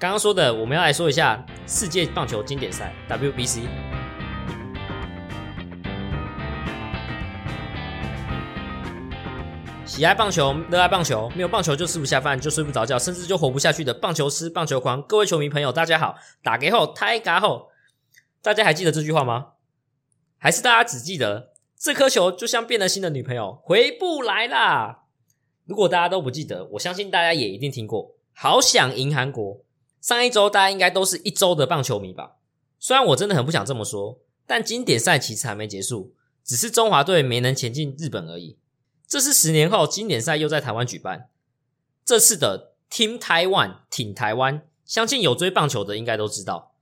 刚刚说的，我们要来说一下世界棒球经典赛 WBC。喜爱棒球，热爱棒球，没有棒球就吃不下饭，就睡不着觉，甚至就活不下去的棒球师、棒球狂，各位球迷朋友，大家好！打给后，太嘎后，大家还记得这句话吗？还是大家只记得这颗球就像变了心的女朋友回不来啦？如果大家都不记得，我相信大家也一定听过。好想赢韩国。上一周大家应该都是一周的棒球迷吧？虽然我真的很不想这么说，但经典赛其实还没结束，只是中华队没能前进日本而已。这是十年后经典赛又在台湾举办，这次的 Team Taiwan 挺台湾，相信有追棒球的应该都知道。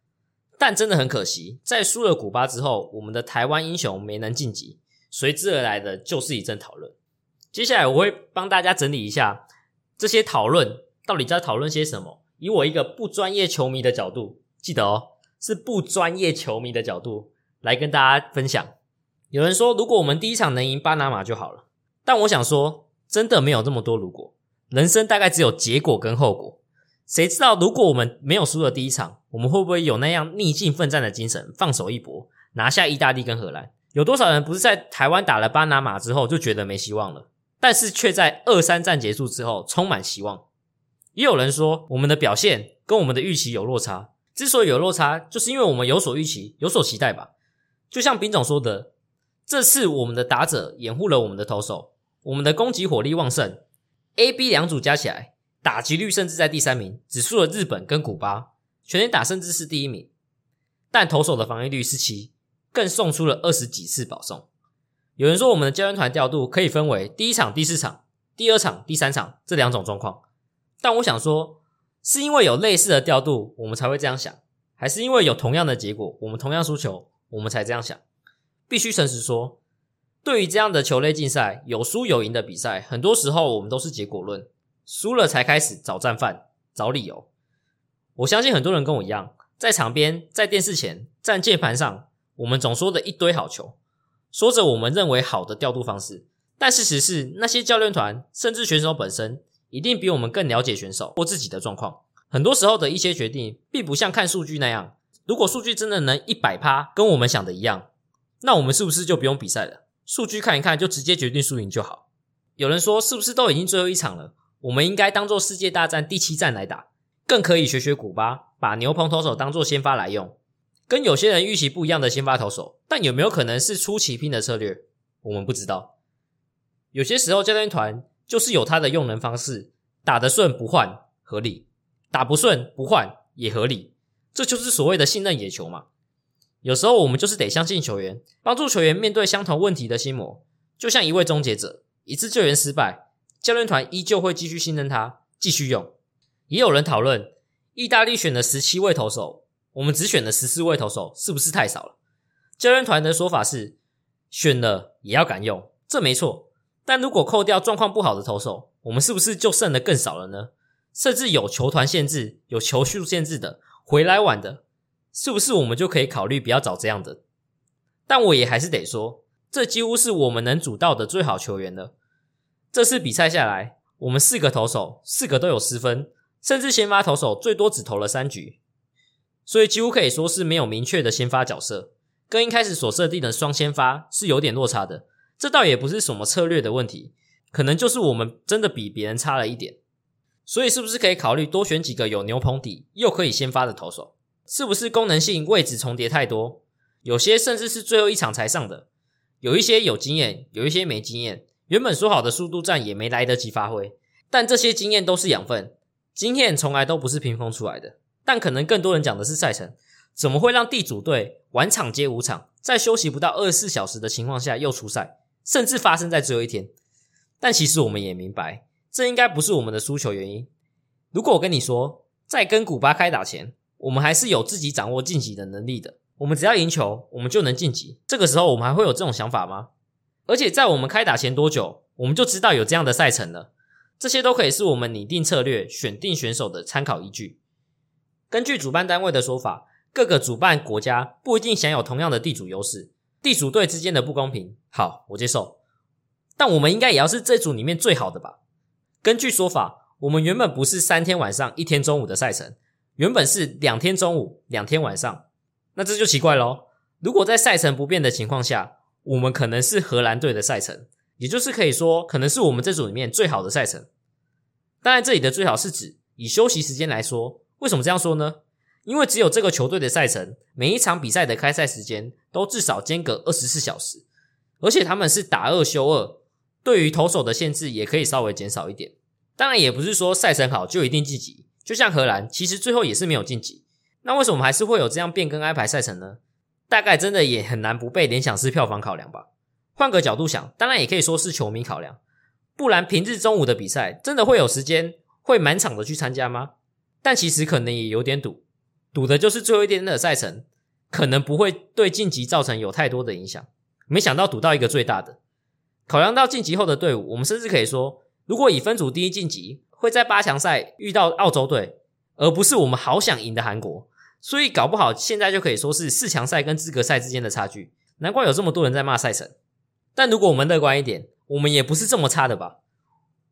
但真的很可惜，在输了古巴之后，我们的台湾英雄没能晋级，随之而来的就是一阵讨论。接下来我会帮大家整理一下这些讨论到底在讨论些什么，以我一个不专业球迷的角度，记得哦，是不专业球迷的角度来跟大家分享。有人说，如果我们第一场能赢巴拿马就好了。但我想说，真的没有这么多如果，人生大概只有结果跟后果。谁知道如果我们没有输了第一场，我们会不会有那样逆境奋战的精神，放手一搏，拿下意大利跟荷兰？有多少人不是在台湾打了巴拿马之后就觉得没希望了，但是却在二三战结束之后充满希望？也有人说，我们的表现跟我们的预期有落差。之所以有落差，就是因为我们有所预期，有所期待吧。就像丙总说的，这次我们的打者掩护了我们的投手。我们的攻击火力旺盛，A、B 两组加起来打击率甚至在第三名，只输了日本跟古巴，全垒打甚至是第一名，但投手的防御率是七，更送出了二十几次保送。有人说我们的教练团调度可以分为第一场、第四场、第二场、第三场这两种状况，但我想说，是因为有类似的调度，我们才会这样想，还是因为有同样的结果，我们同样输球，我们才这样想？必须诚实说。对于这样的球类竞赛，有输有赢的比赛，很多时候我们都是结果论，输了才开始找战犯、找理由。我相信很多人跟我一样，在场边、在电视前、在键盘上，我们总说的一堆好球，说着我们认为好的调度方式，但事实是，那些教练团甚至选手本身，一定比我们更了解选手或自己的状况。很多时候的一些决定，并不像看数据那样，如果数据真的能一百趴跟我们想的一样，那我们是不是就不用比赛了？数据看一看就直接决定输赢就好。有人说，是不是都已经最后一场了？我们应该当做世界大战第七战来打，更可以学学古巴，把牛棚投手当做先发来用，跟有些人预期不一样的先发投手。但有没有可能是出奇拼的策略？我们不知道。有些时候教练团就是有他的用人方式，打得顺不换合理，打不顺不换也合理，这就是所谓的信任野球嘛。有时候我们就是得相信球员，帮助球员面对相同问题的心魔。就像一位终结者，一次救援失败，教练团依旧会继续信任他，继续用。也有人讨论，意大利选了十七位投手，我们只选了十四位投手，是不是太少了？教练团的说法是，选了也要敢用，这没错。但如果扣掉状况不好的投手，我们是不是就剩的更少了呢？甚至有球团限制、有球数限制的，回来晚的。是不是我们就可以考虑不要找这样的？但我也还是得说，这几乎是我们能组到的最好球员了。这次比赛下来，我们四个投手四个都有失分，甚至先发投手最多只投了三局，所以几乎可以说是没有明确的先发角色，跟一开始所设定的双先发是有点落差的。这倒也不是什么策略的问题，可能就是我们真的比别人差了一点。所以是不是可以考虑多选几个有牛棚底又可以先发的投手？是不是功能性位置重叠太多？有些甚至是最后一场才上的，有一些有经验，有一些没经验。原本说好的速度战也没来得及发挥，但这些经验都是养分，经验从来都不是凭空出来的。但可能更多人讲的是赛程，怎么会让地主队晚场接五场，在休息不到二十四小时的情况下又出赛，甚至发生在最后一天？但其实我们也明白，这应该不是我们的输球原因。如果我跟你说，在跟古巴开打前，我们还是有自己掌握晋级的能力的。我们只要赢球，我们就能晋级。这个时候，我们还会有这种想法吗？而且，在我们开打前多久，我们就知道有这样的赛程了？这些都可以是我们拟定策略、选定选手的参考依据。根据主办单位的说法，各个主办国家不一定享有同样的地主优势，地主队之间的不公平。好，我接受。但我们应该也要是这组里面最好的吧？根据说法，我们原本不是三天晚上、一天中午的赛程。原本是两天中午，两天晚上，那这就奇怪喽。如果在赛程不变的情况下，我们可能是荷兰队的赛程，也就是可以说，可能是我们这组里面最好的赛程。当然，这里的最好是指以休息时间来说。为什么这样说呢？因为只有这个球队的赛程，每一场比赛的开赛时间都至少间隔二十四小时，而且他们是打二休二，对于投手的限制也可以稍微减少一点。当然，也不是说赛程好就一定晋级。就像荷兰，其实最后也是没有晋级。那为什么还是会有这样变更安排赛程呢？大概真的也很难不被联想是票房考量吧。换个角度想，当然也可以说是球迷考量。不然平日中午的比赛，真的会有时间会满场的去参加吗？但其实可能也有点赌，赌的就是最后一天的赛程，可能不会对晋级造成有太多的影响。没想到赌到一个最大的，考量到晋级后的队伍，我们甚至可以说，如果以分组第一晋级，会在八强赛遇到澳洲队，而不是我们好想赢的韩国。所以搞不好现在就可以说是四强赛跟资格赛之间的差距。难怪有这么多人在骂赛程。但如果我们乐观一点，我们也不是这么差的吧？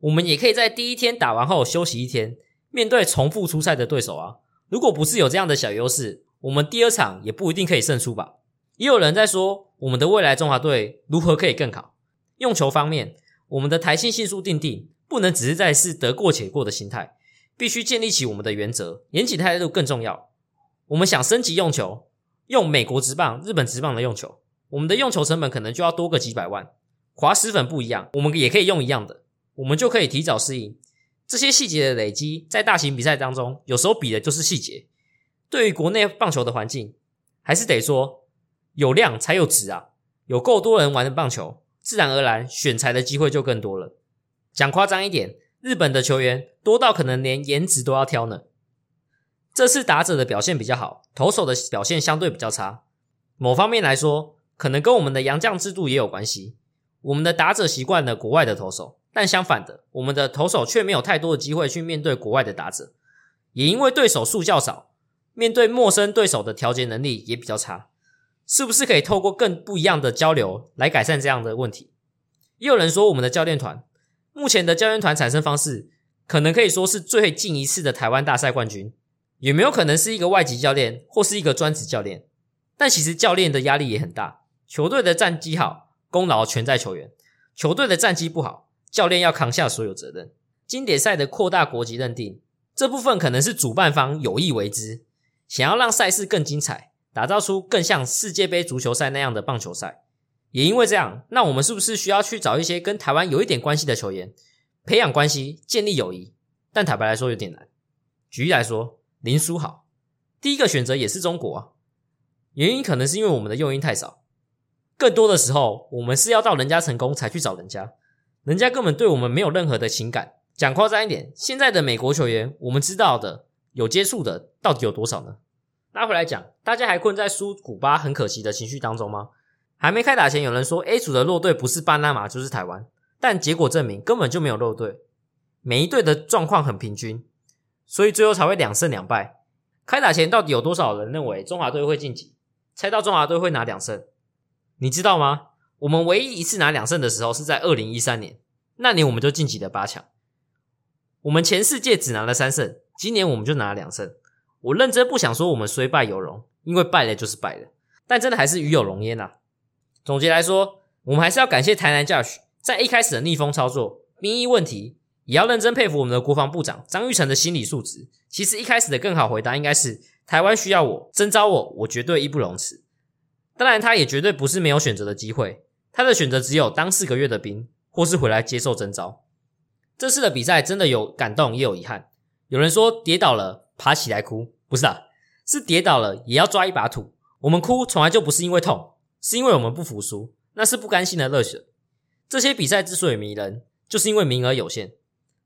我们也可以在第一天打完后休息一天。面对重复出赛的对手啊，如果不是有这样的小优势，我们第二场也不一定可以胜出吧。也有人在说，我们的未来中华队如何可以更好？用球方面，我们的台性系数定定不能只是在是得过且过的心态，必须建立起我们的原则，严谨态度更重要。我们想升级用球，用美国直棒、日本直棒的用球，我们的用球成本可能就要多个几百万。滑石粉不一样，我们也可以用一样的，我们就可以提早适应。这些细节的累积，在大型比赛当中，有时候比的就是细节。对于国内棒球的环境，还是得说有量才有值啊！有够多人玩的棒球，自然而然选材的机会就更多了。讲夸张一点，日本的球员多到可能连颜值都要挑呢。这次打者的表现比较好，投手的表现相对比较差。某方面来说，可能跟我们的洋将制度也有关系。我们的打者习惯了国外的投手。但相反的，我们的投手却没有太多的机会去面对国外的打者，也因为对手数较少，面对陌生对手的调节能力也比较差。是不是可以透过更不一样的交流来改善这样的问题？也有人说，我们的教练团目前的教练团产生方式，可能可以说是最近一次的台湾大赛冠军。有没有可能是一个外籍教练或是一个专职教练？但其实教练的压力也很大。球队的战绩好，功劳全在球员；球队的战绩不好。教练要扛下所有责任。经典赛的扩大国籍认定这部分可能是主办方有意为之，想要让赛事更精彩，打造出更像世界杯足球赛那样的棒球赛。也因为这样，那我们是不是需要去找一些跟台湾有一点关系的球员，培养关系，建立友谊？但坦白来说有点难。举例来说，林书豪第一个选择也是中国啊，原因可能是因为我们的诱因太少，更多的时候我们是要到人家成功才去找人家。人家根本对我们没有任何的情感。讲夸张一点，现在的美国球员，我们知道的有接触的到底有多少呢？拉回来讲，大家还困在输古巴很可惜的情绪当中吗？还没开打前，有人说 A 组的弱队不是巴拿马就是台湾，但结果证明根本就没有弱队，每一队的状况很平均，所以最后才会两胜两败。开打前到底有多少人认为中华队会晋级？猜到中华队会拿两胜，你知道吗？我们唯一一次拿两胜的时候是在二零一三年，那年我们就晋级了八强。我们前四届只拿了三胜，今年我们就拿了两胜。我认真不想说我们虽败犹荣，因为败了就是败了，但真的还是与有荣焉呐。总结来说，我们还是要感谢台南教训，在一开始的逆风操作、兵役问题，也要认真佩服我们的国防部长张玉成的心理素质。其实一开始的更好回答应该是：台湾需要我，征召我，我绝对义不容辞。当然，他也绝对不是没有选择的机会。他的选择只有当四个月的兵，或是回来接受征召。这次的比赛真的有感动，也有遗憾。有人说跌倒了爬起来哭，不是啊，是跌倒了也要抓一把土。我们哭从来就不是因为痛，是因为我们不服输，那是不甘心的热血。这些比赛之所以迷人，就是因为名额有限。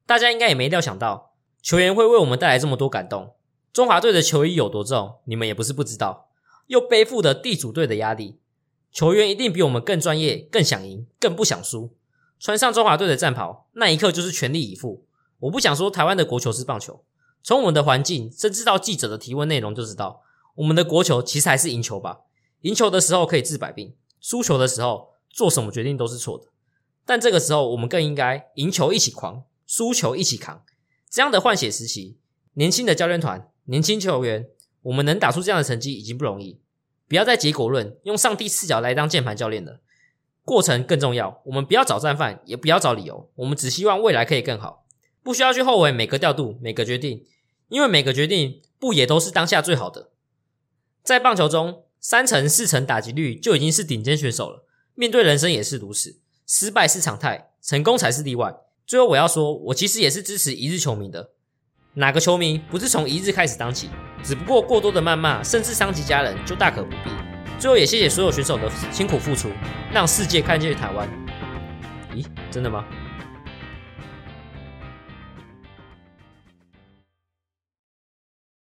大家应该也没料想到，球员会为我们带来这么多感动。中华队的球衣有多重，你们也不是不知道，又背负着地主队的压力。球员一定比我们更专业，更想赢，更不想输。穿上中华队的战袍，那一刻就是全力以赴。我不想说台湾的国球是棒球，从我们的环境，甚至到记者的提问内容就知道，我们的国球其实还是赢球吧。赢球的时候可以治百病，输球的时候做什么决定都是错的。但这个时候，我们更应该赢球一起狂，输球一起扛。这样的换血时期，年轻的教练团，年轻球员，我们能打出这样的成绩已经不容易。不要再结果论，用上帝视角来当键盘教练了。过程更重要。我们不要找战犯，也不要找理由，我们只希望未来可以更好。不需要去后悔每个调度、每个决定，因为每个决定不也都是当下最好的。在棒球中，三成四成打击率就已经是顶尖选手了。面对人生也是如此，失败是常态，成功才是例外。最后我要说，我其实也是支持一日球迷的。哪个球迷不是从一日开始当起？只不过过多的谩骂，甚至伤及家人，就大可不必。最后也谢谢所有选手的辛苦付出，让世界看见台湾。咦，真的吗？